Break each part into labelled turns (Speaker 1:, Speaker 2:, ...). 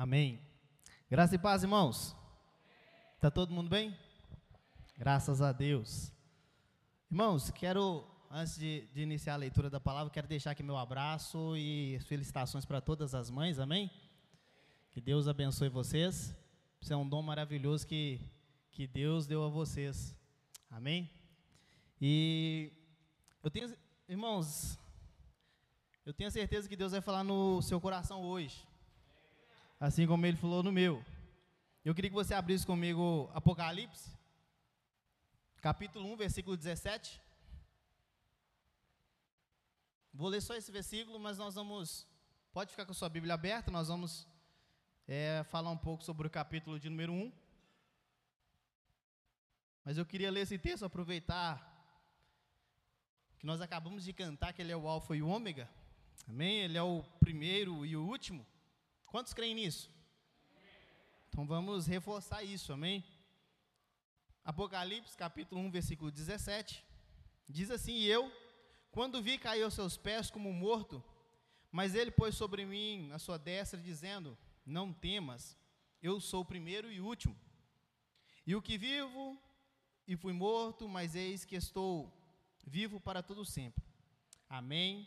Speaker 1: Amém. Graça e paz, irmãos. Tá todo mundo bem? Graças a Deus. Irmãos, quero, antes de, de, iniciar a leitura da palavra, quero deixar aqui meu abraço e felicitações para todas as mães, amém? Que Deus abençoe vocês. Isso é um dom maravilhoso que, que Deus deu a vocês, amém? E eu tenho, irmãos, eu tenho certeza que Deus vai falar no seu coração hoje assim como ele falou no meu. Eu queria que você abrisse comigo Apocalipse, capítulo 1, versículo 17. Vou ler só esse versículo, mas nós vamos. Pode ficar com a sua Bíblia aberta, nós vamos é, falar um pouco sobre o capítulo de número 1. Mas eu queria ler esse texto, aproveitar que nós acabamos de cantar que ele é o Alfa e o Ômega. Amém? Ele é o primeiro e o último. Quantos creem nisso? Então vamos reforçar isso, amém? Apocalipse capítulo 1, versículo 17. Diz assim: E eu, quando vi cair aos seus pés como morto, mas ele pôs sobre mim a sua destra, dizendo: Não temas, eu sou o primeiro e último. E o que vivo e fui morto, mas eis que estou vivo para todo sempre. Amém.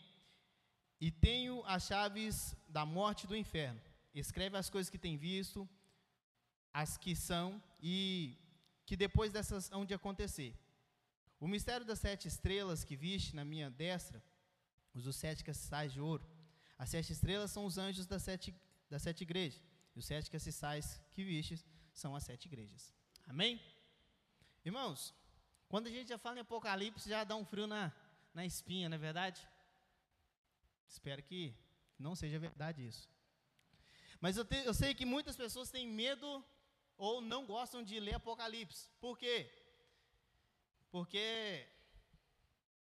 Speaker 1: E tenho as chaves da morte e do inferno escreve as coisas que tem visto, as que são e que depois dessas hão de acontecer. O mistério das sete estrelas que viste na minha destra, os dos sete castiçais de ouro. As sete estrelas são os anjos das sete, das sete igrejas. E os sete castiçais que vistes são as sete igrejas. Amém? Irmãos, quando a gente já fala em Apocalipse, já dá um frio na, na espinha, não é verdade? Espero que não seja verdade isso. Mas eu, te, eu sei que muitas pessoas têm medo ou não gostam de ler Apocalipse. Por quê? Porque,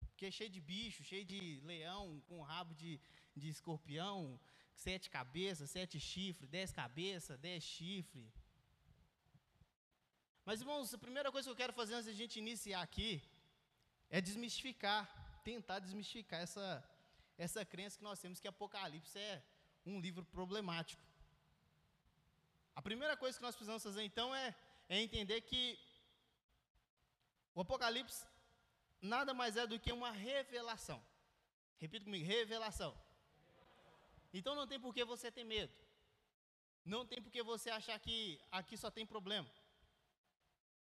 Speaker 1: porque é cheio de bicho, cheio de leão, com rabo de, de escorpião, sete cabeças, sete chifres, dez cabeças, dez chifres. Mas, irmãos, a primeira coisa que eu quero fazer antes de a gente iniciar aqui é desmistificar, tentar desmistificar essa, essa crença que nós temos que Apocalipse é um livro problemático. A primeira coisa que nós precisamos fazer então é, é entender que o Apocalipse nada mais é do que uma revelação. Repita comigo, revelação. Então não tem por que você ter medo. Não tem por que você achar que aqui só tem problema.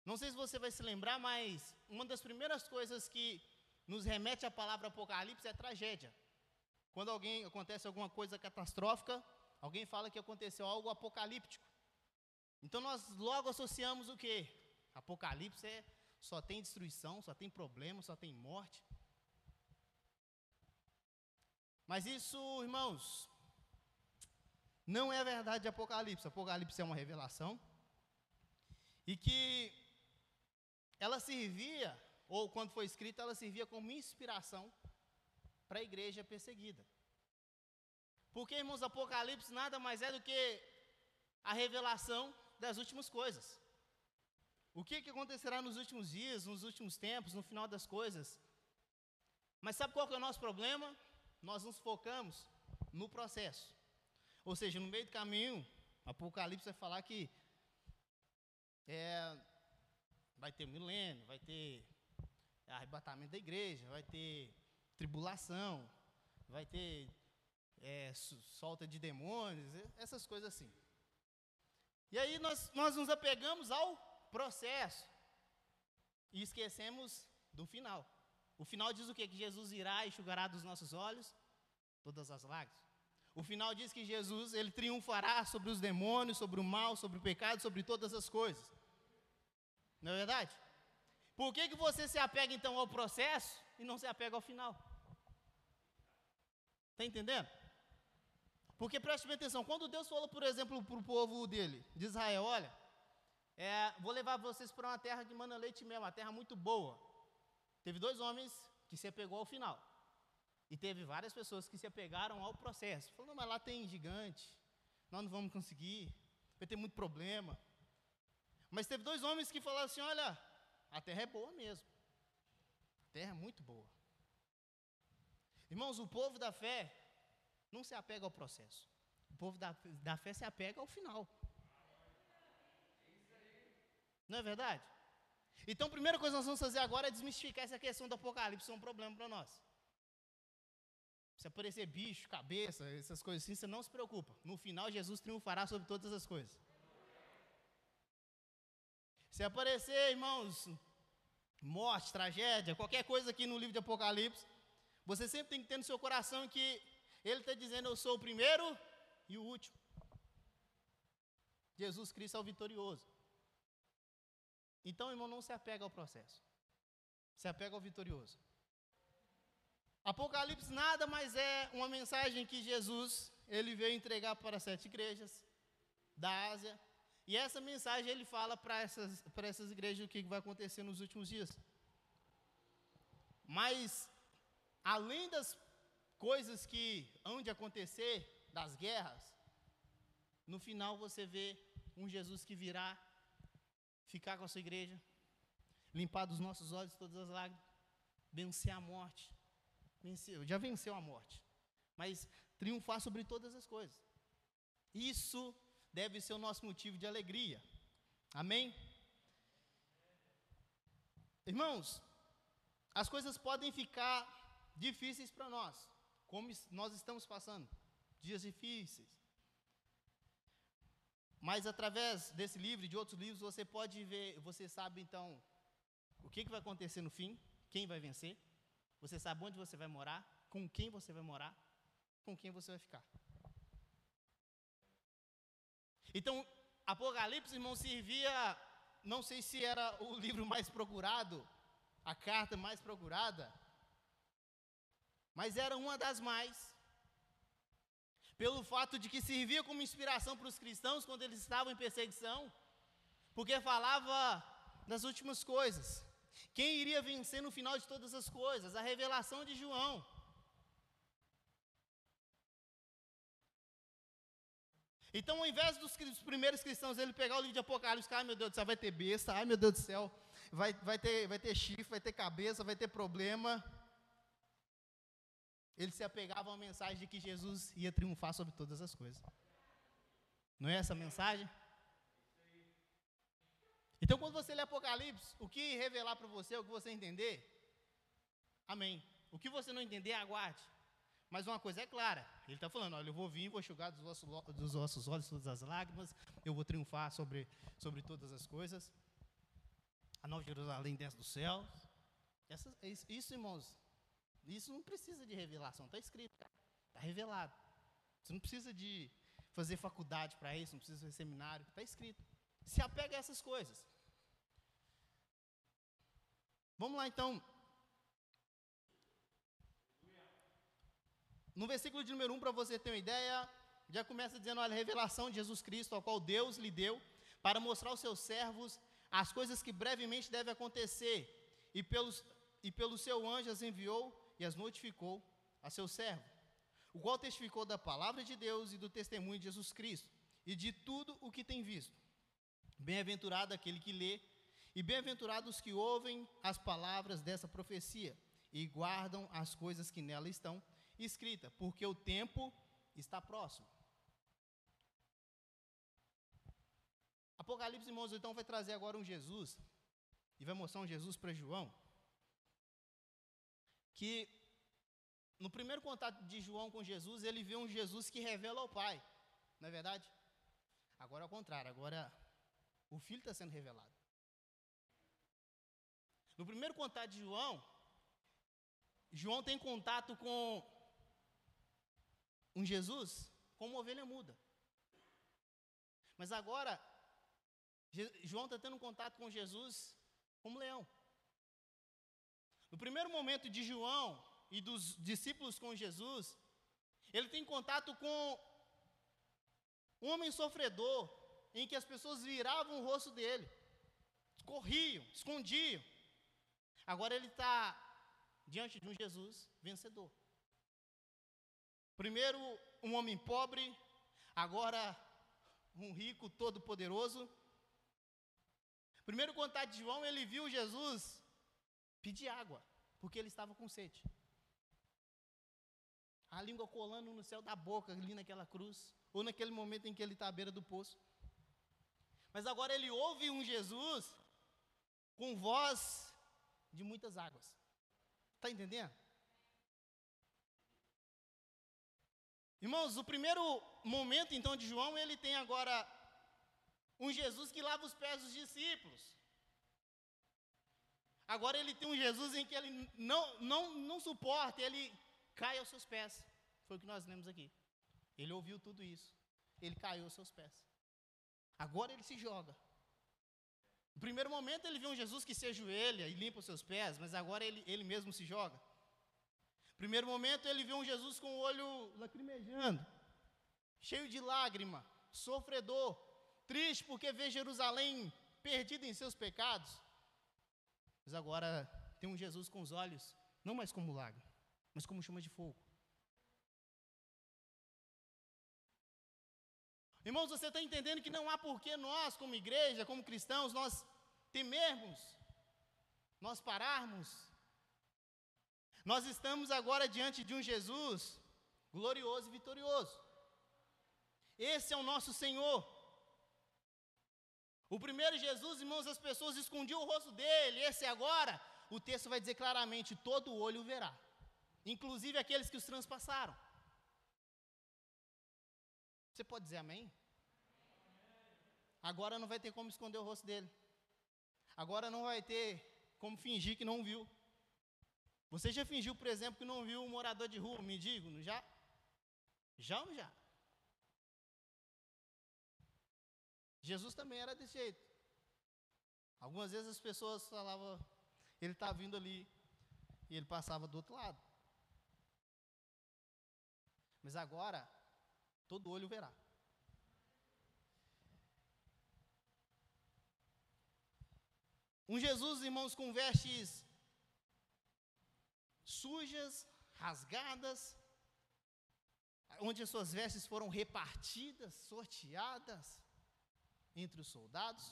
Speaker 1: Não sei se você vai se lembrar, mas uma das primeiras coisas que nos remete à palavra Apocalipse é tragédia. Quando alguém acontece alguma coisa catastrófica, alguém fala que aconteceu algo apocalíptico. Então nós logo associamos o que? Apocalipse é só tem destruição, só tem problema, só tem morte. Mas isso, irmãos, não é a verdade de Apocalipse. Apocalipse é uma revelação. E que ela servia, ou quando foi escrita, ela servia como inspiração para a igreja perseguida. Porque, irmãos, Apocalipse nada mais é do que a revelação das últimas coisas. O que, que acontecerá nos últimos dias, nos últimos tempos, no final das coisas? Mas sabe qual que é o nosso problema? Nós nos focamos no processo. Ou seja, no meio do caminho, Apocalipse vai falar que é, vai ter milênio, vai ter arrebatamento da igreja, vai ter tribulação, vai ter é, solta de demônios, essas coisas assim. E aí nós, nós nos apegamos ao processo e esquecemos do final. O final diz o quê? Que Jesus irá e enxugará dos nossos olhos todas as lágrimas. O final diz que Jesus, ele triunfará sobre os demônios, sobre o mal, sobre o pecado, sobre todas as coisas. Não é verdade? Por que, que você se apega então ao processo e não se apega ao final? Está entendendo? Porque preste bem atenção, quando Deus falou, por exemplo, para o povo dele, de Israel, olha, é, vou levar vocês para uma terra que manda leite e mel, uma terra muito boa. Teve dois homens que se apegou ao final. E teve várias pessoas que se apegaram ao processo. Falou, mas lá tem gigante, nós não vamos conseguir, vai ter muito problema. Mas teve dois homens que falaram assim, olha, a terra é boa mesmo. A terra é muito boa. Irmãos, o povo da fé não se apega ao processo. O povo da, da fé se apega ao final. Não é verdade? Então, a primeira coisa que nós vamos fazer agora é desmistificar essa questão do Apocalipse, é um problema para nós. Se aparecer bicho, cabeça, essas coisas assim, você não se preocupa. No final, Jesus triunfará sobre todas as coisas. Se aparecer, irmãos, morte, tragédia, qualquer coisa aqui no livro de Apocalipse, você sempre tem que ter no seu coração que ele está dizendo: Eu sou o primeiro e o último. Jesus Cristo é o vitorioso. Então, irmão, não se apega ao processo. Se apega ao vitorioso. Apocalipse nada mais é uma mensagem que Jesus ele veio entregar para sete igrejas da Ásia. E essa mensagem ele fala para essas, para essas igrejas o que vai acontecer nos últimos dias. Mas, além das coisas que hão de acontecer, das guerras, no final você vê um Jesus que virá ficar com a sua igreja, limpar dos nossos olhos todas as lágrimas, vencer a morte. Venceu, já venceu a morte, mas triunfar sobre todas as coisas. Isso deve ser o nosso motivo de alegria. Amém? Irmãos, as coisas podem ficar difíceis para nós, como nós estamos passando, dias difíceis. Mas através desse livro e de outros livros, você pode ver, você sabe então o que, que vai acontecer no fim, quem vai vencer, você sabe onde você vai morar, com quem você vai morar, com quem você vai ficar. Então, Apocalipse, irmão, servia, não sei se era o livro mais procurado, a carta mais procurada, mas era uma das mais pelo fato de que servia como inspiração para os cristãos quando eles estavam em perseguição, porque falava das últimas coisas. Quem iria vencer no final de todas as coisas? A revelação de João. Então, ao invés dos, primeiros cristãos ele pegar o livro de Apocalipse, ai meu Deus do céu, vai ter besta, ai meu Deus do céu, vai, vai, ter, vai ter chifre, vai ter cabeça, vai ter problema. Eles se apegavam à mensagem de que Jesus ia triunfar sobre todas as coisas. Não é essa a mensagem? Então, quando você lê Apocalipse, o que revelar para você, o que você entender, amém. O que você não entender, aguarde. Mas uma coisa é clara, ele está falando, olha, eu vou vir, vou enxugar dos vossos, dos vossos olhos todas as lágrimas, eu vou triunfar sobre, sobre todas as coisas. A nova Jerusalém desce do céu. Essas, isso, irmãos, isso não precisa de revelação, está escrito, está revelado. Você não precisa de fazer faculdade para isso, não precisa fazer seminário, está escrito. Se apega a essas coisas. Vamos lá então. No versículo de número 1, para você ter uma ideia, já começa dizendo: olha, a revelação de Jesus Cristo, ao qual Deus lhe deu, para mostrar aos seus servos as coisas que brevemente devem acontecer, e, pelos, e pelo seu anjo as enviou e as notificou a seu servo, o qual testificou da palavra de Deus e do testemunho de Jesus Cristo, e de tudo o que tem visto. Bem-aventurado aquele que lê, e bem-aventurados os que ouvem as palavras dessa profecia e guardam as coisas que nela estão escritas, porque o tempo está próximo. Apocalipse, irmãos, então vai trazer agora um Jesus, e vai mostrar um Jesus para João, que no primeiro contato de João com Jesus, ele vê um Jesus que revela ao Pai, não é verdade? Agora é o contrário, agora o Filho está sendo revelado. No primeiro contato de João, João tem contato com um Jesus como ovelha muda. Mas agora, João está tendo contato com Jesus como leão. No primeiro momento de João e dos discípulos com Jesus, ele tem contato com um homem sofredor, em que as pessoas viravam o rosto dele, corriam, escondiam. Agora ele está diante de um Jesus vencedor. Primeiro, um homem pobre, agora um rico todo-poderoso. Primeiro contato de João, ele viu Jesus pedir água, porque ele estava com sede. a língua colando no céu da boca, ali naquela cruz, ou naquele momento em que ele está à beira do poço. Mas agora ele ouve um Jesus com voz de muitas águas. Está entendendo? Irmãos, o primeiro momento então de João, ele tem agora um Jesus que lava os pés dos discípulos. Agora ele tem um Jesus em que ele não, não, não suporta, ele cai aos seus pés. Foi o que nós lemos aqui. Ele ouviu tudo isso. Ele caiu aos seus pés. Agora ele se joga. No primeiro momento ele vê um Jesus que se ajoelha e limpa os seus pés, mas agora ele, ele mesmo se joga. No primeiro momento ele vê um Jesus com o olho lacrimejando, cheio de lágrima, sofredor, triste porque vê Jerusalém perdida em seus pecados. Mas agora tem um Jesus com os olhos, não mais como lágrima, mas como chama de fogo. Irmãos, você está entendendo que não há porquê nós, como igreja, como cristãos, nós temermos, nós pararmos. Nós estamos agora diante de um Jesus glorioso e vitorioso. Esse é o nosso Senhor. O primeiro Jesus, irmãos, as pessoas escondiam o rosto dele. Esse agora, o texto vai dizer claramente: todo olho o verá, inclusive aqueles que os transpassaram. Você pode dizer amém? Agora não vai ter como esconder o rosto dele. Agora não vai ter como fingir que não viu. Você já fingiu, por exemplo, que não viu um morador de rua, mendigo, não já? Já ou já? Jesus também era desse jeito. Algumas vezes as pessoas falavam, ele está vindo ali, e ele passava do outro lado. Mas agora, todo olho verá. Um Jesus, irmãos, com vestes sujas, rasgadas, onde as suas vestes foram repartidas, sorteadas entre os soldados.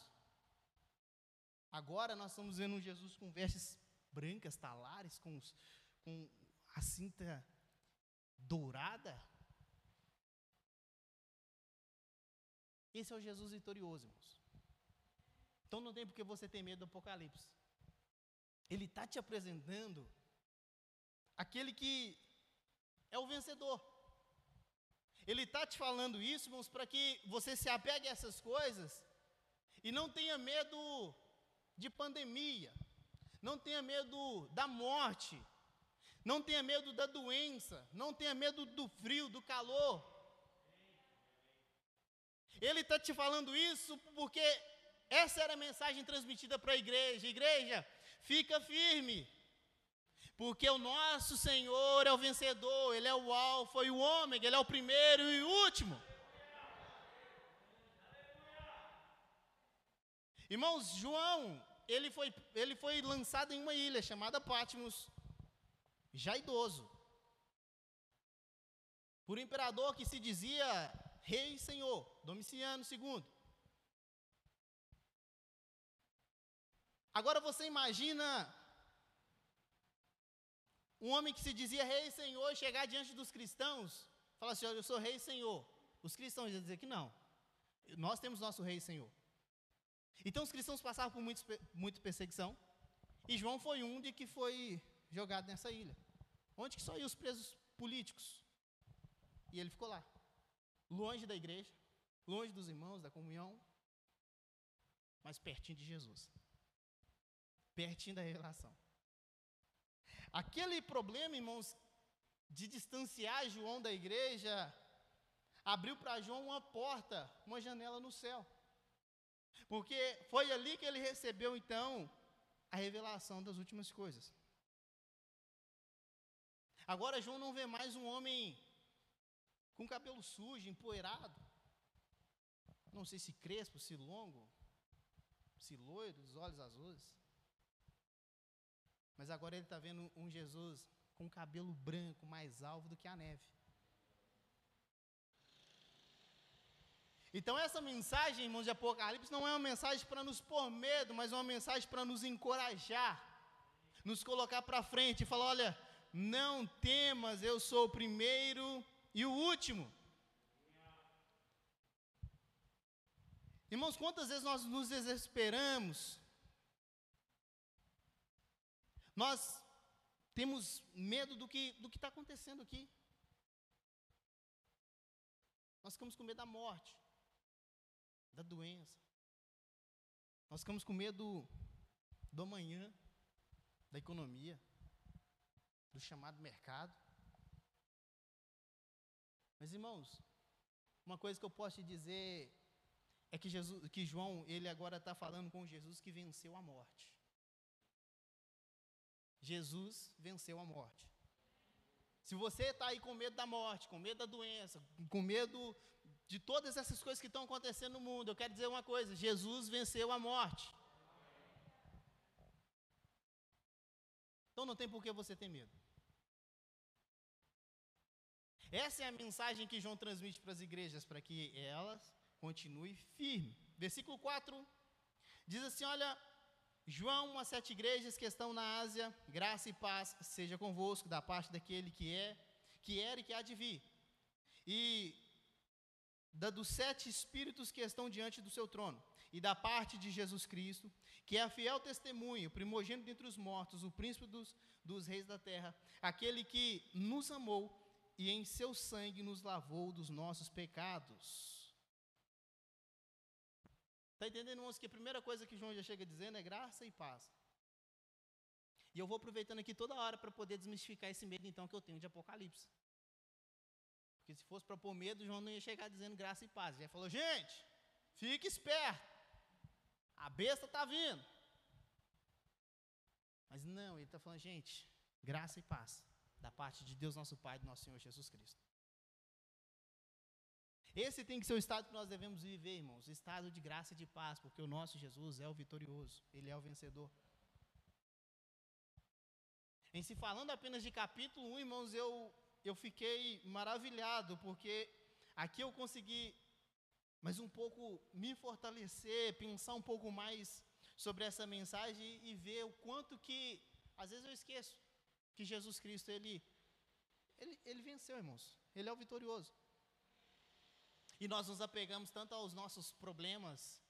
Speaker 1: Agora nós estamos vendo um Jesus com vestes brancas, talares, com, com a cinta dourada. Esse é o Jesus vitorioso, irmãos. Então não tem porque você ter medo do Apocalipse. Ele está te apresentando aquele que é o vencedor. Ele está te falando isso, irmãos, para que você se apegue a essas coisas e não tenha medo de pandemia, não tenha medo da morte, não tenha medo da doença, não tenha medo do frio, do calor. Ele está te falando isso porque essa era a mensagem transmitida para a igreja. Igreja, fica firme. Porque o nosso Senhor é o vencedor, Ele é o alfa e o ômega, Ele é o primeiro e o último. Irmãos, João, ele foi, ele foi lançado em uma ilha chamada Patmos, já idoso, por um imperador que se dizia rei e senhor, Domiciano II. Agora você imagina um homem que se dizia rei e senhor chegar diante dos cristãos, falar assim: Eu sou rei e senhor. Os cristãos iam dizer que não. Nós temos nosso rei e senhor. Então os cristãos passavam por muito, muita perseguição. E João foi um de que foi jogado nessa ilha. Onde que só iam os presos políticos? E ele ficou lá, longe da igreja, longe dos irmãos, da comunhão, mas pertinho de Jesus pertinho da revelação. Aquele problema, irmãos, de distanciar João da igreja, abriu para João uma porta, uma janela no céu. Porque foi ali que ele recebeu, então, a revelação das últimas coisas. Agora, João não vê mais um homem com cabelo sujo, empoeirado. Não sei se crespo, se longo, se loiro, os olhos azuis. Mas agora ele está vendo um Jesus com cabelo branco, mais alvo do que a neve. Então, essa mensagem, irmãos de Apocalipse, não é uma mensagem para nos pôr medo, mas é uma mensagem para nos encorajar, nos colocar para frente e falar: olha, não temas, eu sou o primeiro e o último. Irmãos, quantas vezes nós nos desesperamos? Nós temos medo do que do está acontecendo aqui. Nós ficamos com medo da morte, da doença. Nós ficamos com medo do amanhã, da economia, do chamado mercado. Mas irmãos, uma coisa que eu posso te dizer é que, Jesus, que João, ele agora está falando com Jesus que venceu a morte. Jesus venceu a morte. Se você está aí com medo da morte, com medo da doença, com medo de todas essas coisas que estão acontecendo no mundo, eu quero dizer uma coisa: Jesus venceu a morte. Então não tem por que você ter medo. Essa é a mensagem que João transmite para as igrejas, para que elas continue firme. Versículo 4 diz assim: Olha, João, as sete igrejas que estão na Ásia, graça e paz seja convosco da parte daquele que é, que era e que há de vir. E da dos sete espíritos que estão diante do seu trono, e da parte de Jesus Cristo, que é a fiel testemunho, primogênito entre os mortos, o príncipe dos, dos reis da terra, aquele que nos amou e em seu sangue nos lavou dos nossos pecados. Está entendendo, irmãos, que a primeira coisa que João já chega dizendo é graça e paz. E eu vou aproveitando aqui toda hora para poder desmistificar esse medo, então, que eu tenho de Apocalipse. Porque se fosse para pôr medo, João não ia chegar dizendo graça e paz. Ele já falou, gente, fique esperto. A besta está vindo. Mas não, ele está falando, gente, graça e paz. Da parte de Deus nosso Pai e do nosso Senhor Jesus Cristo. Esse tem que ser o estado que nós devemos viver, irmãos. Estado de graça e de paz, porque o nosso Jesus é o vitorioso, ele é o vencedor. Em se falando apenas de capítulo 1, irmãos, eu, eu fiquei maravilhado, porque aqui eu consegui mais um pouco me fortalecer, pensar um pouco mais sobre essa mensagem e ver o quanto que, às vezes eu esqueço, que Jesus Cristo, ele, ele, ele venceu, irmãos. Ele é o vitorioso. E nós nos apegamos tanto aos nossos problemas,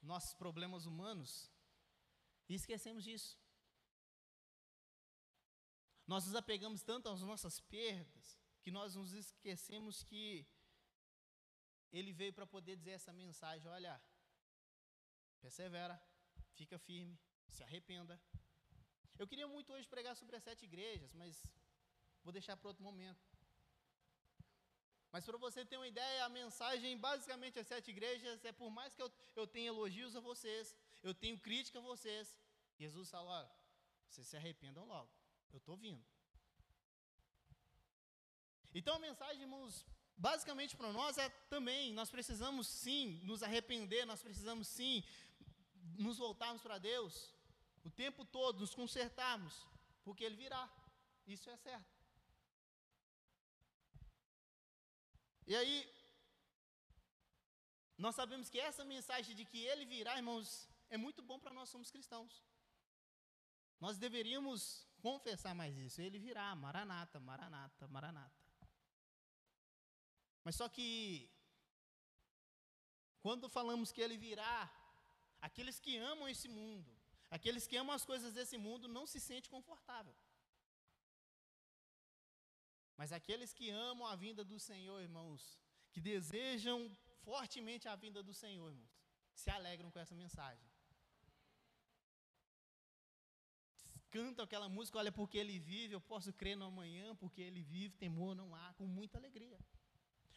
Speaker 1: nossos problemas humanos, e esquecemos disso. Nós nos apegamos tanto às nossas perdas, que nós nos esquecemos que Ele veio para poder dizer essa mensagem: olha, persevera, fica firme, se arrependa. Eu queria muito hoje pregar sobre as sete igrejas, mas vou deixar para outro momento. Mas para você ter uma ideia, a mensagem, basicamente, as sete igrejas, é por mais que eu, eu tenha elogios a vocês, eu tenho crítica a vocês, Jesus fala, olha, vocês se arrependam logo, eu estou vindo. Então a mensagem, irmãos, basicamente para nós é também, nós precisamos sim nos arrepender, nós precisamos sim nos voltarmos para Deus, o tempo todo, nos consertarmos, porque Ele virá, isso é certo. E aí, nós sabemos que essa mensagem de que ele virá, irmãos, é muito bom para nós somos cristãos. Nós deveríamos confessar mais isso. Ele virá, maranata, maranata, maranata. Mas só que, quando falamos que ele virá, aqueles que amam esse mundo, aqueles que amam as coisas desse mundo, não se sente confortável. Mas aqueles que amam a vinda do Senhor, irmãos, que desejam fortemente a vinda do Senhor, irmãos, se alegram com essa mensagem. Cantam aquela música, olha, porque ele vive, eu posso crer no amanhã, porque ele vive, temor não há, com muita alegria.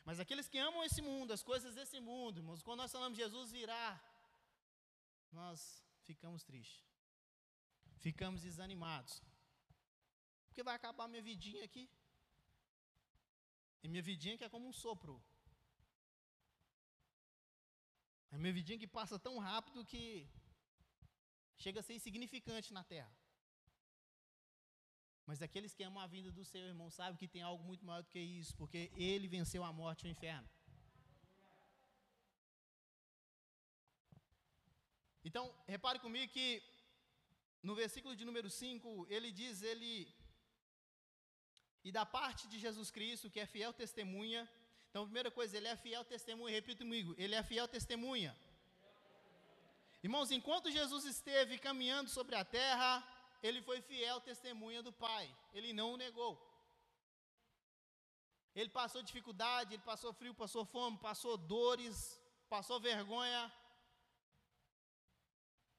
Speaker 1: Mas aqueles que amam esse mundo, as coisas desse mundo, irmãos, quando nós falamos Jesus virá, nós ficamos tristes, ficamos desanimados, porque vai acabar minha vidinha aqui. E minha vidinha que é como um sopro. É minha vidinha que passa tão rápido que chega a ser insignificante na terra. Mas aqueles que amam a vinda do Senhor, irmão, sabem que tem algo muito maior do que isso, porque Ele venceu a morte e o inferno. Então, repare comigo que no versículo de número 5, ele diz, ele e da parte de Jesus Cristo, que é fiel testemunha. Então, a primeira coisa, ele é fiel testemunha, repita comigo, ele é fiel testemunha. Irmãos, enquanto Jesus esteve caminhando sobre a terra, ele foi fiel testemunha do Pai, ele não o negou. Ele passou dificuldade, ele passou frio, passou fome, passou dores, passou vergonha,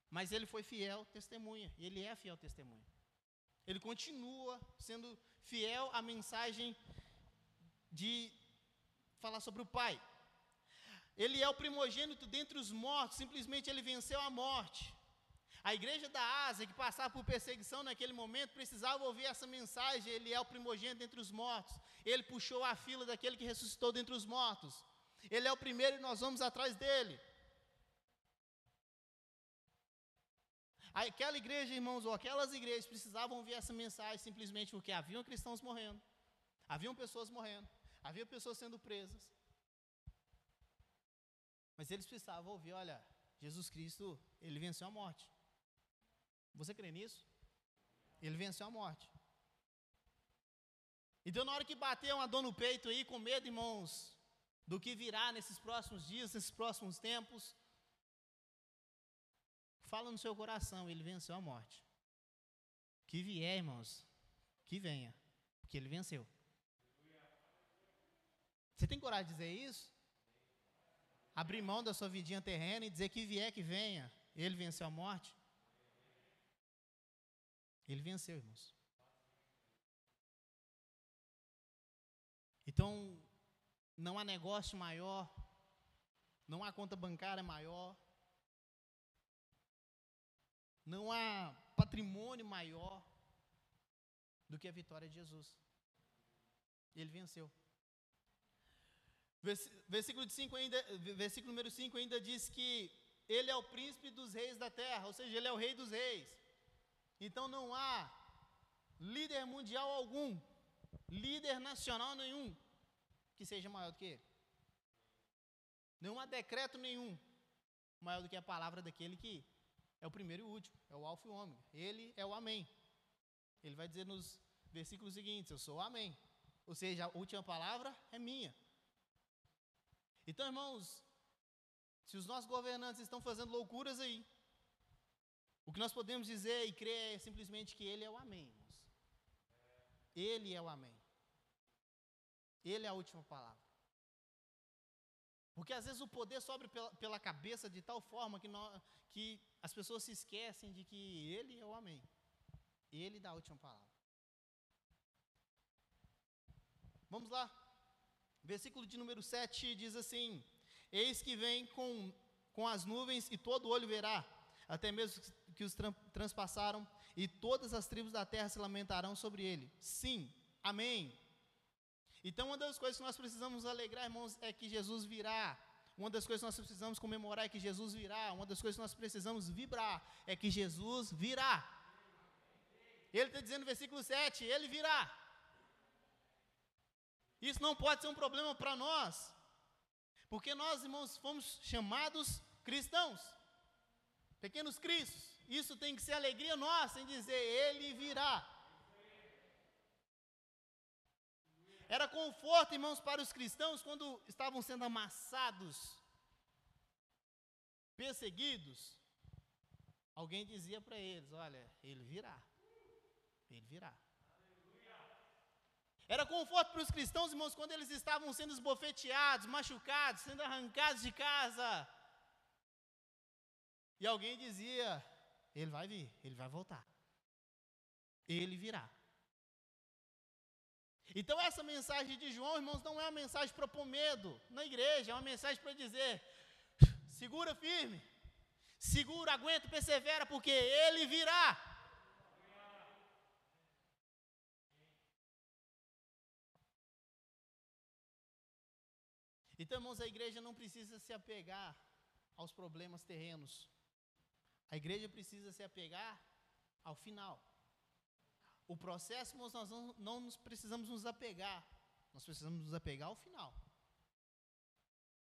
Speaker 1: mas ele foi fiel testemunha, ele é fiel testemunha. Ele continua sendo fiel à mensagem de falar sobre o Pai. Ele é o primogênito dentre os mortos, simplesmente ele venceu a morte. A igreja da Ásia, que passava por perseguição naquele momento, precisava ouvir essa mensagem: ele é o primogênito dentre os mortos. Ele puxou a fila daquele que ressuscitou dentre os mortos. Ele é o primeiro e nós vamos atrás dele. Aquela igreja, irmãos, ou aquelas igrejas precisavam ouvir essa mensagem simplesmente porque haviam cristãos morrendo, haviam pessoas morrendo, havia pessoas sendo presas. Mas eles precisavam ouvir: olha, Jesus Cristo, ele venceu a morte. Você crê nisso? Ele venceu a morte. Então, na hora que bater uma dor no peito aí, com medo, irmãos, do que virá nesses próximos dias, nesses próximos tempos, fala no seu coração: Ele venceu a morte. Que vier, irmãos, que venha, porque Ele venceu. Você tem coragem de dizer isso? Abrir mão da sua vidinha terrena e dizer que vier, que venha. Ele venceu a morte? Ele venceu, irmãos. Então, não há negócio maior, não há conta bancária maior, não há patrimônio maior do que a vitória de Jesus. Ele venceu. Versículo, 5 ainda, versículo número 5 ainda diz que ele é o príncipe dos reis da terra, ou seja, ele é o rei dos reis. Então não há líder mundial algum, líder nacional nenhum, que seja maior do que ele. Não há decreto nenhum maior do que a palavra daquele que é o primeiro e o último, é o alfa e o ômega. Ele é o amém. Ele vai dizer nos versículos seguintes: Eu sou o amém. Ou seja, a última palavra é minha. Então, irmãos, se os nossos governantes estão fazendo loucuras aí, o que nós podemos dizer e crer é simplesmente que Ele é o Amém, irmãos. Ele é o Amém. Ele é a última palavra. Porque às vezes o poder sobe pela, pela cabeça de tal forma que, nós, que as pessoas se esquecem de que Ele é o Amém. Ele dá a última palavra. Vamos lá. Versículo de número 7 diz assim: Eis que vem com, com as nuvens e todo olho verá, até mesmo que os transpassaram, e todas as tribos da terra se lamentarão sobre ele. Sim, amém. Então, uma das coisas que nós precisamos alegrar, irmãos, é que Jesus virá. Uma das coisas que nós precisamos comemorar é que Jesus virá. Uma das coisas que nós precisamos vibrar é que Jesus virá. Ele está dizendo no versículo 7: Ele virá. Isso não pode ser um problema para nós, porque nós, irmãos, fomos chamados cristãos, pequenos cristos. Isso tem que ser alegria nossa em dizer: Ele virá. Era conforto, irmãos, para os cristãos quando estavam sendo amassados, perseguidos. Alguém dizia para eles: Olha, ele virá. Ele virá. Era conforto para os cristãos, irmãos, quando eles estavam sendo esbofeteados, machucados, sendo arrancados de casa. E alguém dizia: Ele vai vir, ele vai voltar. Ele virá. Então, essa mensagem de João, irmãos, não é uma mensagem para pôr medo na igreja, é uma mensagem para dizer: segura firme, segura, aguenta, persevera, porque ele virá. Então, irmãos, a igreja não precisa se apegar aos problemas terrenos. A igreja precisa se apegar ao final. O processo, nós não, não nos precisamos nos apegar. Nós precisamos nos apegar ao final.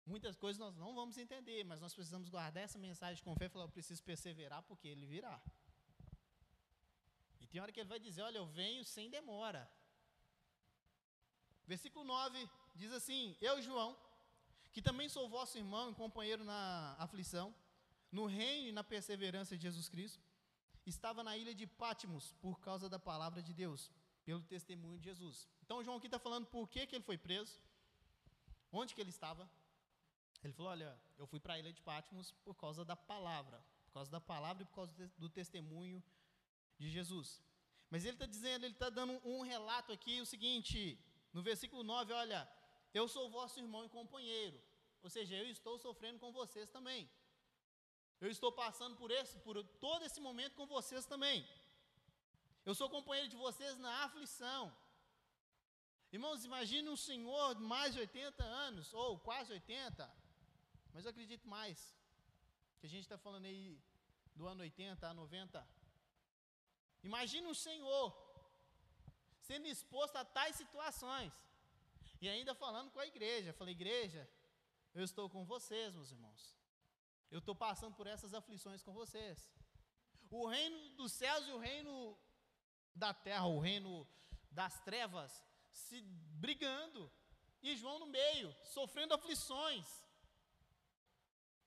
Speaker 1: Muitas coisas nós não vamos entender, mas nós precisamos guardar essa mensagem com fé e falar: eu preciso perseverar porque ele virá. E tem hora que ele vai dizer: olha, eu venho sem demora. Versículo 9 diz assim: Eu, João, que também sou vosso irmão e companheiro na aflição, no reino e na perseverança de Jesus Cristo, estava na ilha de Pátimos por causa da palavra de Deus, pelo testemunho de Jesus. Então, João aqui está falando por que, que ele foi preso, onde que ele estava. Ele falou: Olha, eu fui para a ilha de Pátimos por causa da palavra, por causa da palavra e por causa do testemunho de Jesus. Mas ele está dizendo, ele está dando um relato aqui, o seguinte, no versículo 9, olha, eu sou vosso irmão e companheiro, ou seja, eu estou sofrendo com vocês também. Eu estou passando por esse, por todo esse momento com vocês também. Eu sou companheiro de vocês na aflição. Irmãos, imagine um senhor de mais de 80 anos, ou quase 80, mas eu acredito mais, que a gente está falando aí do ano 80 a 90. Imagine um senhor sendo exposto a tais situações, e ainda falando com a igreja. Falei, igreja, eu estou com vocês, meus irmãos. Eu estou passando por essas aflições com vocês. O reino dos céus e o reino da terra, o reino das trevas, se brigando. E João no meio, sofrendo aflições.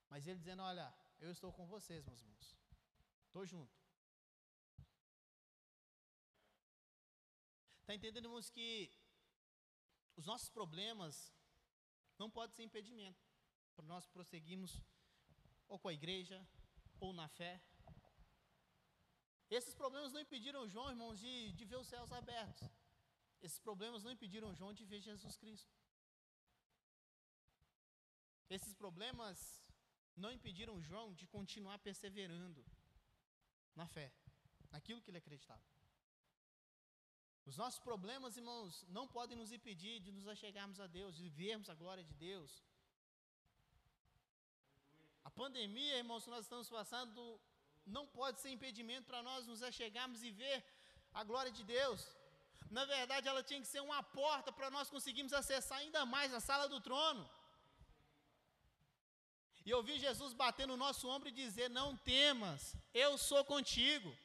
Speaker 1: Mas ele dizendo: Olha, eu estou com vocês, meus irmãos. Estou junto. Está entendendo, irmãos, que os nossos problemas não podem ser impedimento para nós prosseguirmos ou com a igreja, ou na fé. Esses problemas não impediram João, irmãos, de, de ver os céus abertos. Esses problemas não impediram João de ver Jesus Cristo. Esses problemas não impediram João de continuar perseverando na fé, naquilo que ele acreditava. Os nossos problemas, irmãos, não podem nos impedir de nos achegarmos a Deus, de vermos a glória de Deus, pandemia, irmãos, que nós estamos passando, não pode ser impedimento para nós nos achegarmos e ver a glória de Deus. Na verdade, ela tinha que ser uma porta para nós conseguirmos acessar ainda mais a sala do trono. E ouvir Jesus bater no nosso ombro e dizer: Não temas, eu sou contigo.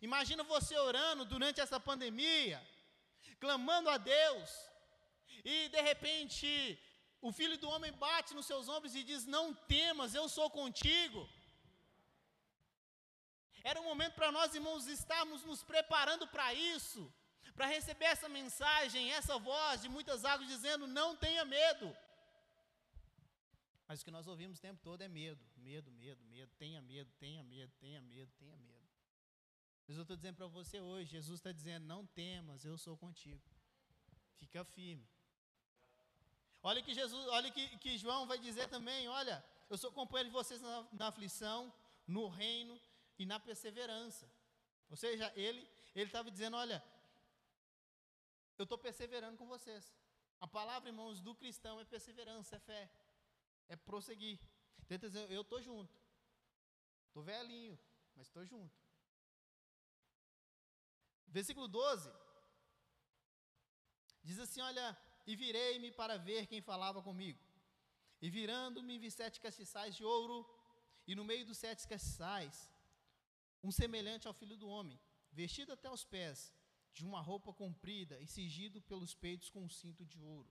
Speaker 1: Imagina você orando durante essa pandemia, clamando a Deus, e de repente o filho do homem bate nos seus ombros e diz: Não temas, eu sou contigo. Era um momento para nós, irmãos, estarmos nos preparando para isso, para receber essa mensagem, essa voz de muitas águas dizendo: Não tenha medo. Mas o que nós ouvimos o tempo todo é medo, medo, medo, medo, tenha medo, tenha medo, tenha medo, tenha medo. Mas eu estou dizendo para você hoje: Jesus está dizendo: Não temas, eu sou contigo. Fica firme. Olha que Jesus, olha que, que João vai dizer também, olha, eu sou companheiro de vocês na, na aflição, no reino e na perseverança. Ou seja, ele ele estava dizendo, olha, eu estou perseverando com vocês. A palavra, irmãos, do cristão é perseverança, é fé, é prosseguir. Então, ele dizendo, eu estou junto. Estou velhinho, mas estou junto. Versículo 12 diz assim: Olha, e virei-me para ver quem falava comigo. E virando-me, vi sete castiçais de ouro, e no meio dos sete castiçais, um semelhante ao filho do homem, vestido até os pés, de uma roupa comprida e cingido pelos peitos com um cinto de ouro.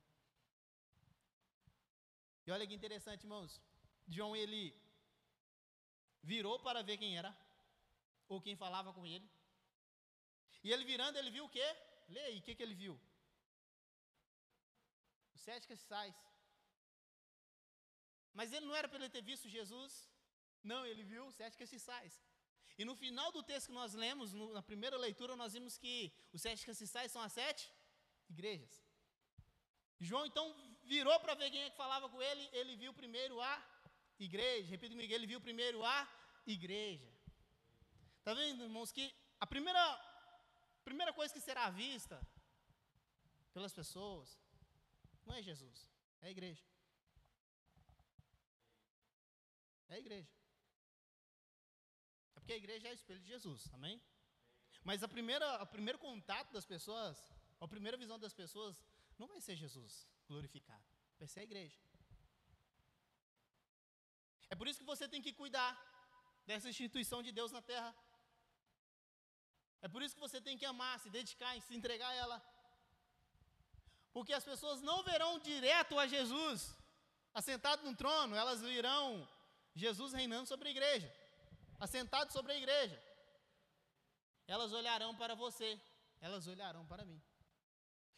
Speaker 1: E olha que interessante, irmãos. João, ele virou para ver quem era, ou quem falava com ele. E ele virando, ele viu o quê? Lê aí, o que, que ele viu? Os sete castiçais. Mas ele não era para ele ter visto Jesus, não, ele viu os sete castiçais. E no final do texto que nós lemos, no, na primeira leitura, nós vimos que os sete castiçais são as sete igrejas. João então virou para ver quem é que falava com ele, ele viu primeiro a igreja, repito comigo, ele viu primeiro a igreja. Está vendo, irmãos, que a primeira, primeira coisa que será vista pelas pessoas não é Jesus, é a igreja. É a igreja. É porque a igreja é o espelho de Jesus, amém? Mas a primeira, o primeiro contato das pessoas, a primeira visão das pessoas, não vai ser Jesus glorificado, vai ser a igreja. É por isso que você tem que cuidar dessa instituição de Deus na terra. É por isso que você tem que amar, se dedicar e se entregar a ela. Porque as pessoas não verão direto a Jesus assentado no trono, elas virão Jesus reinando sobre a igreja, assentado sobre a igreja. Elas olharão para você, elas olharão para mim.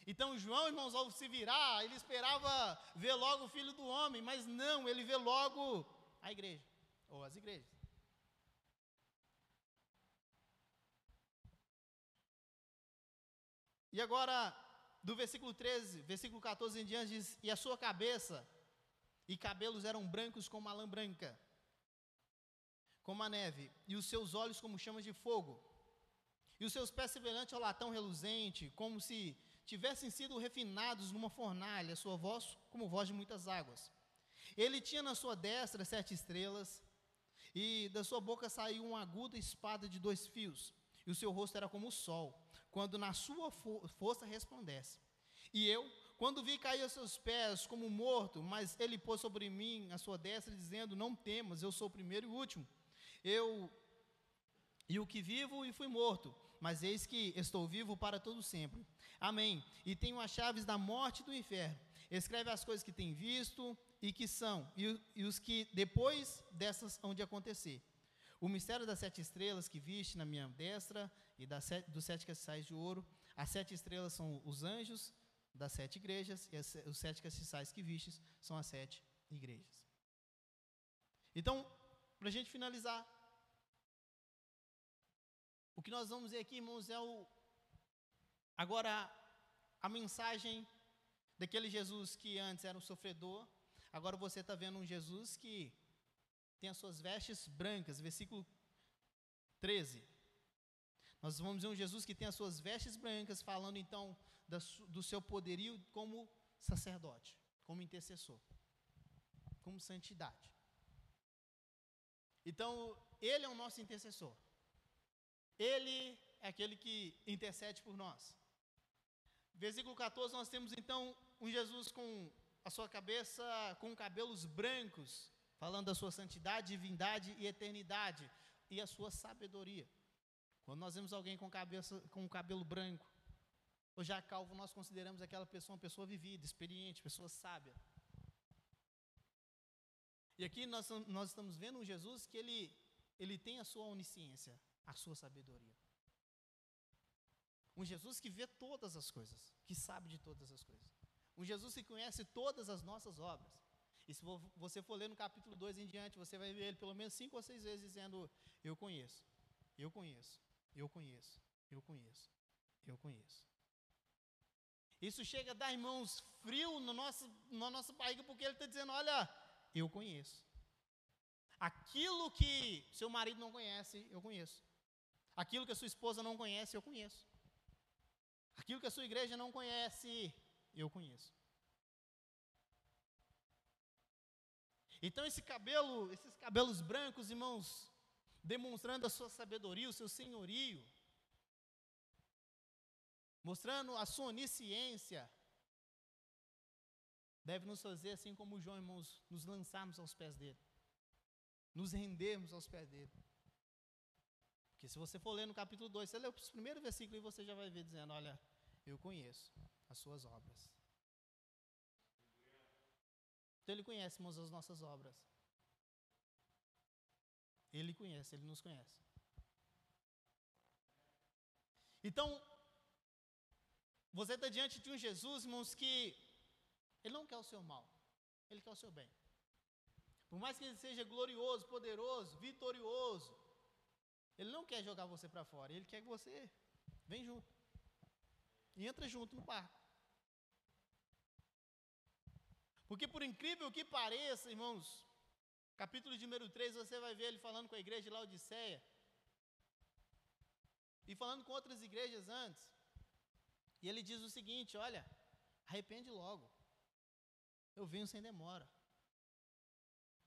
Speaker 1: Então João, irmãos, ao se virar, ele esperava ver logo o filho do homem, mas não, ele vê logo a igreja, ou as igrejas. E agora, do versículo 13, versículo 14 em diante, diz: E a sua cabeça e cabelos eram brancos como a lã branca, como a neve, e os seus olhos como chamas de fogo, e os seus pés semelhantes ao latão reluzente, como se tivessem sido refinados numa fornalha, sua voz como voz de muitas águas. Ele tinha na sua destra sete estrelas, e da sua boca saiu uma aguda espada de dois fios, e o seu rosto era como o sol, quando na sua fo força resplandece. E eu, quando vi cair aos seus pés como morto, mas ele pôs sobre mim a sua destra, dizendo: Não temas, eu sou o primeiro e o último. Eu e o que vivo e fui morto, mas eis que estou vivo para todo sempre. Amém. E tenho as chaves da morte e do inferno. Escreve as coisas que tem visto e que são, e, e os que depois dessas hão de acontecer. O mistério das sete estrelas que viste na minha destra e das sete, dos sete castiçais de ouro. As sete estrelas são os anjos das sete igrejas e as, os sete castiçais que vistes são as sete igrejas. Então, para a gente finalizar, o que nós vamos ver aqui, irmãos, é o agora a mensagem daquele Jesus que antes era um sofredor, agora você está vendo um Jesus que tem as suas vestes brancas, versículo 13. Nós vamos ver um Jesus que tem as suas vestes brancas, falando então do seu poderio como sacerdote, como intercessor, como santidade. Então, ele é o nosso intercessor. Ele é aquele que intercede por nós. Versículo 14, nós temos então um Jesus com a sua cabeça com cabelos brancos, falando da sua santidade, divindade e eternidade e a sua sabedoria. Quando nós vemos alguém com cabeça com cabelo branco, ou já calvo, nós consideramos aquela pessoa uma pessoa vivida, experiente, pessoa sábia. E aqui nós, nós estamos vendo um Jesus que ele, ele tem a sua onisciência, a sua sabedoria. Um Jesus que vê todas as coisas, que sabe de todas as coisas. Um Jesus que conhece todas as nossas obras. E se você for ler no capítulo 2 em diante, você vai ver ele pelo menos cinco ou seis vezes dizendo: Eu conheço, eu conheço, eu conheço, eu conheço, eu conheço. Isso chega a dar, irmãos, frio no nosso, na nossa barriga, porque ele está dizendo: Olha, eu conheço. Aquilo que seu marido não conhece, eu conheço. Aquilo que a sua esposa não conhece, eu conheço. Aquilo que a sua igreja não conhece, eu conheço. Então esse cabelo, esses cabelos brancos, irmãos, demonstrando a sua sabedoria, o seu senhorio, mostrando a sua onisciência, deve nos fazer assim como João, irmãos, nos lançarmos aos pés dele, nos rendermos aos pés dele. Porque se você for ler no capítulo 2, você lê os primeiros versículos e você já vai ver dizendo: Olha, eu conheço as suas obras. Então ele conhece, irmãos, as nossas obras. Ele conhece, ele nos conhece. Então, você está diante de um Jesus, irmãos, que ele não quer o seu mal, ele quer o seu bem. Por mais que ele seja glorioso, poderoso, vitorioso, ele não quer jogar você para fora, ele quer que você vem junto. E entra junto no barco. Porque por incrível que pareça, irmãos, capítulo de número 3, você vai ver ele falando com a igreja de Laodiceia. E falando com outras igrejas antes. E ele diz o seguinte: olha, arrepende logo. Eu venho sem demora.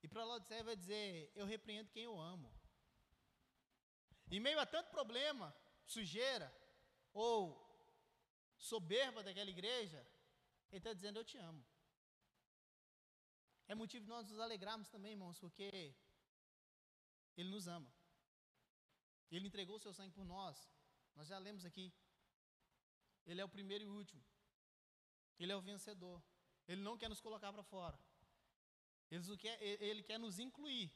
Speaker 1: E para Laodiceia vai dizer: eu repreendo quem eu amo. Em meio a tanto problema, sujeira ou soberba daquela igreja, ele está dizendo: eu te amo. É motivo de nós nos alegrarmos também, irmãos, porque Ele nos ama. Ele entregou o seu sangue por nós. Nós já lemos aqui. Ele é o primeiro e o último. Ele é o vencedor. Ele não quer nos colocar para fora. Ele quer, ele quer nos incluir.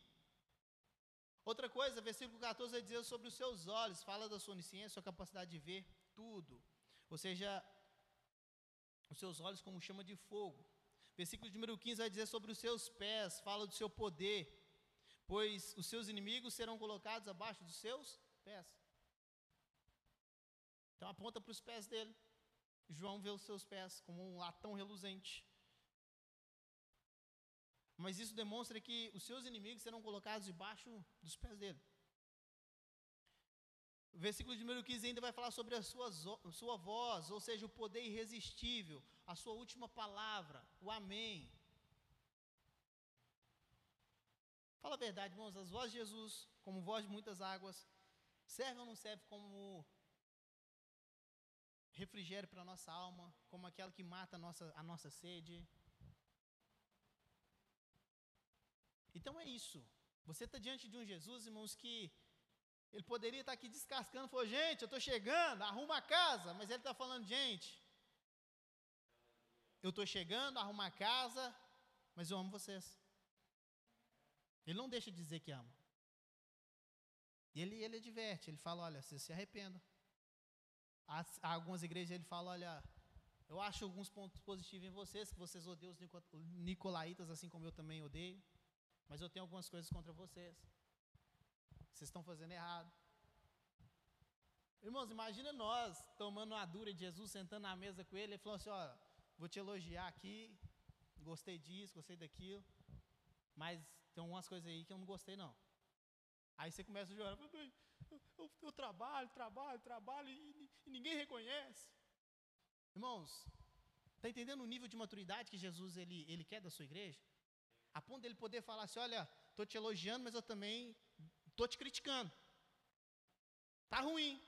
Speaker 1: Outra coisa, versículo 14 vai dizer sobre os seus olhos, fala da sua onisciência, sua capacidade de ver tudo. Ou seja, os seus olhos como chama de fogo. Versículo número 15 vai dizer sobre os seus pés, fala do seu poder, pois os seus inimigos serão colocados abaixo dos seus pés. Então aponta para os pés dele. João vê os seus pés como um latão reluzente. Mas isso demonstra que os seus inimigos serão colocados debaixo dos pés dele. O versículo de número 15 ainda vai falar sobre a sua, sua voz, ou seja, o poder irresistível, a sua última palavra, o Amém. Fala a verdade, irmãos, as vozes de Jesus, como voz de muitas águas, servem ou não servem como refrigério para a nossa alma, como aquela que mata a nossa, a nossa sede? Então é isso. Você está diante de um Jesus, irmãos, que ele poderia estar aqui descascando, falou, gente, eu estou chegando, arruma a casa, mas ele está falando, gente, eu estou chegando, arruma a casa, mas eu amo vocês. Ele não deixa de dizer que ama. Ele, ele adverte, ele fala, olha, vocês se arrependam. Há, algumas igrejas ele fala, olha, eu acho alguns pontos positivos em vocês, que vocês odeiam os nicolaítas, assim como eu também odeio, mas eu tenho algumas coisas contra vocês. Vocês estão fazendo errado. Irmãos, imagina nós tomando uma dura de Jesus, sentando na mesa com ele, e falando assim: ó, vou te elogiar aqui, gostei disso, gostei daquilo, mas tem algumas coisas aí que eu não gostei, não. Aí você começa a chorar, eu, eu, eu trabalho, trabalho, trabalho e, e ninguém reconhece. Irmãos, está entendendo o nível de maturidade que Jesus ele, ele quer da sua igreja? A ponto dele poder falar assim: olha, estou te elogiando, mas eu também Estou te criticando. Está ruim.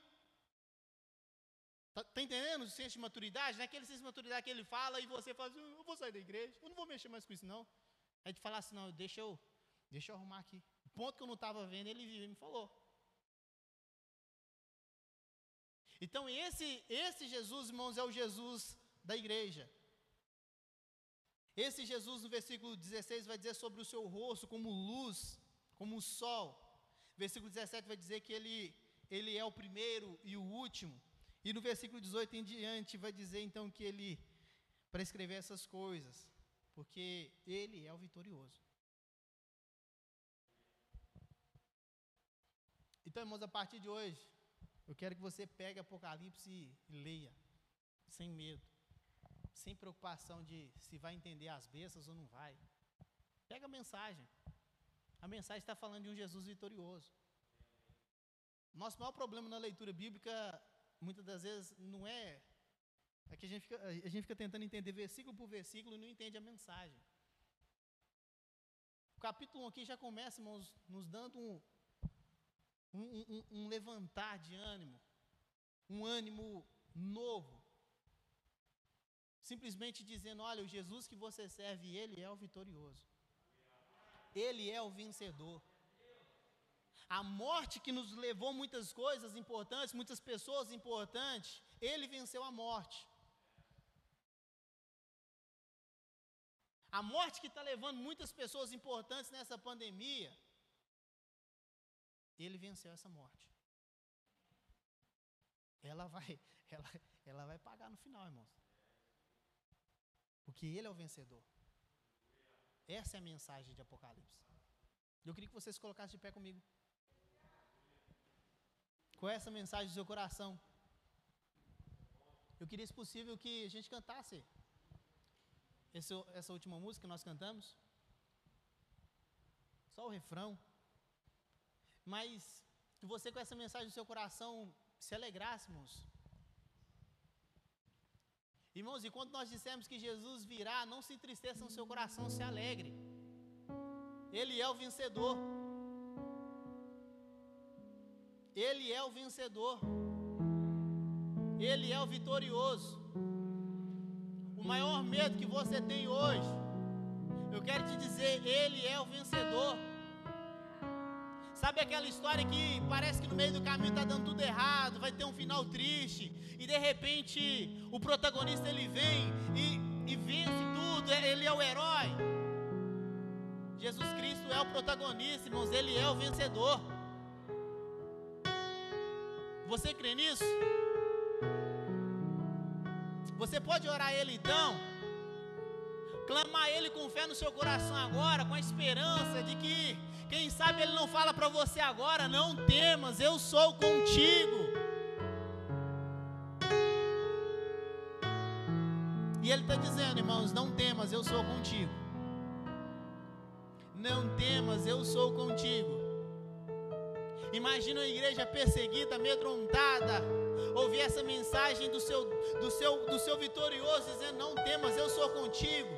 Speaker 1: Está tá entendendo o senso de maturidade? Não é aquele senso de maturidade que ele fala e você fala assim, eu vou sair da igreja, eu não vou mexer mais com isso não. Aí de falar assim, não, deixa eu, deixa eu arrumar aqui. O ponto que eu não estava vendo, ele viu e me falou. Então esse, esse Jesus, irmãos, é o Jesus da igreja. Esse Jesus, no versículo 16, vai dizer sobre o seu rosto como luz, como sol. Versículo 17 vai dizer que ele, ele é o primeiro e o último. E no versículo 18 em diante vai dizer então que ele, para escrever essas coisas, porque ele é o vitorioso. Então, irmãos, a partir de hoje, eu quero que você pegue Apocalipse e leia, sem medo, sem preocupação de se vai entender as bestas ou não vai. Pega a mensagem. A mensagem está falando de um Jesus vitorioso. Nosso maior problema na leitura bíblica, muitas das vezes, não é. É que a gente fica, a gente fica tentando entender versículo por versículo e não entende a mensagem. O capítulo 1 aqui já começa, irmãos, nos dando um, um, um, um levantar de ânimo, um ânimo novo. Simplesmente dizendo: olha, o Jesus que você serve, ele é o vitorioso. Ele é o vencedor. A morte que nos levou muitas coisas importantes, muitas pessoas importantes, ele venceu a morte. A morte que está levando muitas pessoas importantes nessa pandemia, ele venceu essa morte. Ela vai, ela, ela vai pagar no final, irmãos. Porque ele é o vencedor. Essa é a mensagem de Apocalipse. Eu queria que vocês colocassem de pé comigo. É essa mensagem do seu coração? Eu queria, se possível, que a gente cantasse esse, essa última música que nós cantamos. Só o refrão. Mas que você, com essa mensagem do seu coração, se alegrássemos Irmãos, e quando nós dissemos que Jesus virá, não se entristeça no seu coração, se alegre. Ele é o vencedor. Ele é o vencedor. Ele é o vitorioso. O maior medo que você tem hoje, eu quero te dizer, ele é o vencedor. Sabe aquela história que parece que no meio do caminho está dando tudo errado, vai ter um final triste, e de repente o protagonista ele vem e, e vence tudo, é, ele é o herói. Jesus Cristo é o protagonista, irmãos, ele é o vencedor. Você crê nisso? Você pode orar a Ele então? Clamar a Ele com fé no seu coração agora, com a esperança de que, quem sabe, Ele não fala para você agora: não temas, eu sou contigo. E Ele está dizendo, irmãos: não temas, eu sou contigo. Não temas, eu sou contigo. Imagina uma igreja perseguida, amedrontada, ouvir essa mensagem do seu, do seu, do seu vitorioso, dizendo: Não temas, eu sou contigo.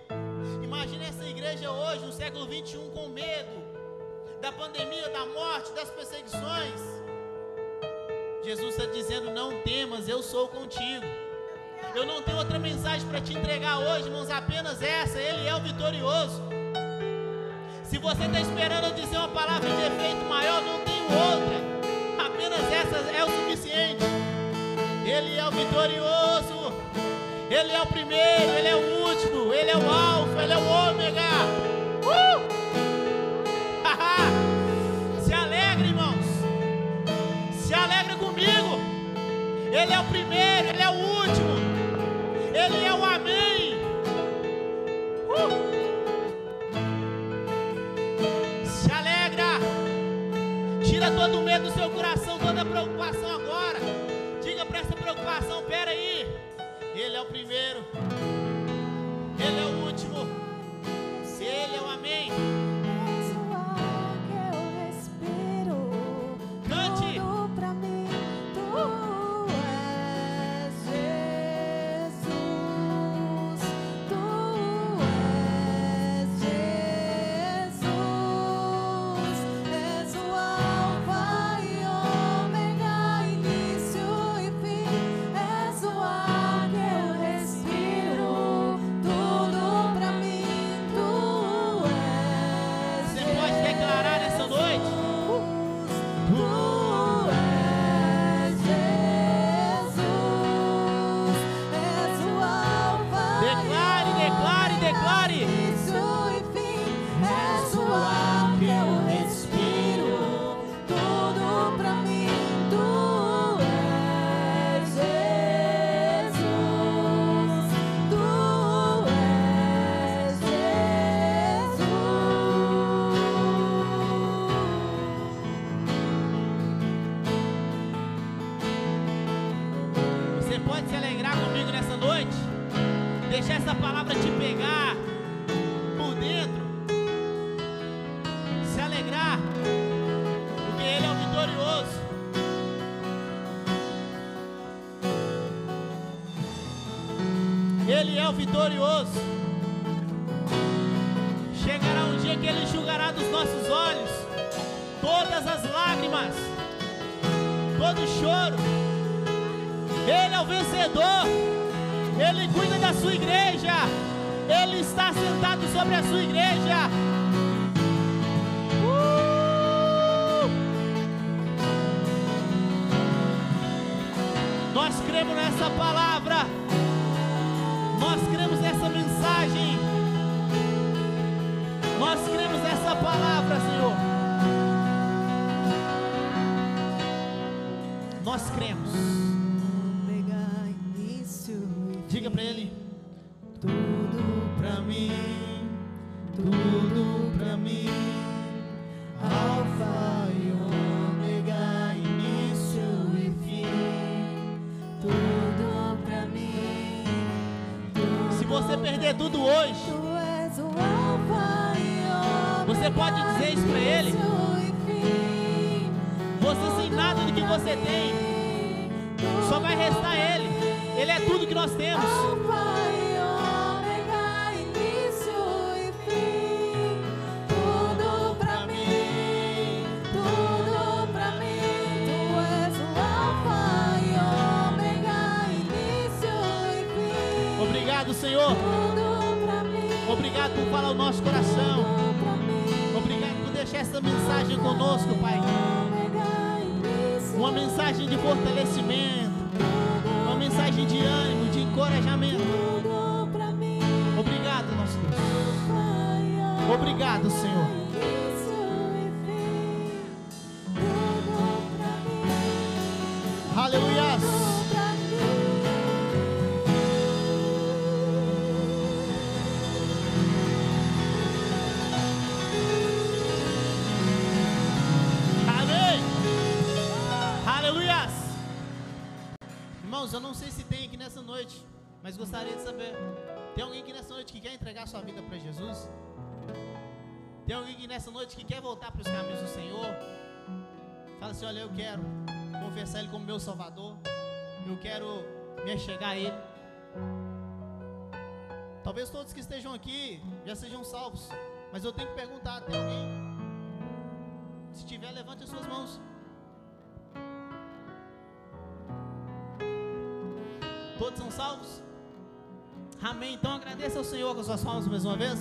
Speaker 1: Imagina essa igreja hoje, no século 21, com medo da pandemia, da morte, das perseguições. Jesus está dizendo: Não temas, eu sou contigo. Eu não tenho outra mensagem para te entregar hoje, irmãos, apenas essa. Ele é o vitorioso. Se você está esperando eu dizer uma palavra de efeito maior, não outra. Apenas essa é o suficiente. Ele é o vitorioso. Ele é o primeiro, ele é o último, ele é o alfa, ele é o ômega. Uh! Se alegre, irmãos. Se alegre comigo. Ele é o primeiro, ele é o último. Ele é o amém. Uh! Tira todo o medo do seu coração, toda preocupação agora. Diga para essa preocupação: pera aí. Ele é o primeiro, Ele é o último, Ele é o amém. Vitorioso. Chegará um dia que Ele enxugará dos nossos olhos todas as lágrimas, todo o choro. Ele é o vencedor, Ele cuida da sua igreja, Ele está sentado sobre a sua igreja. Uh! Nós cremos nessa palavra. Nós cremos. Diga para ele. Tudo para mim, tudo para mim. Alfa e ômega, início e fim. Tudo para mim. Se você perder tudo hoje, você pode dizer isso para ele. Você sem nada do que você tem, só vai restar ele. Ele é tudo que nós temos. Senhor. Obrigado por falar o nosso coração. Obrigado por deixar essa mensagem conosco, Pai. uma mensagem de fortalecimento, mensagem de ânimo, de encorajamento. Obrigado, nosso Deus. Obrigado, Senhor. Mas gostaria de saber: tem alguém aqui nessa noite que quer entregar sua vida para Jesus? Tem alguém aqui nessa noite que quer voltar para os caminhos do Senhor? Fala assim: olha, eu quero confessar Ele como meu Salvador, eu quero me achegar a Ele. Talvez todos que estejam aqui já sejam salvos, mas eu tenho que perguntar: tem alguém? Se tiver, levante as suas mãos. Todos são salvos? Amém. Então agradeça ao Senhor com as suas palmas mais uma vez.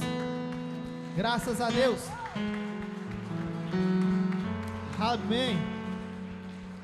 Speaker 1: Graças a Deus. Amém.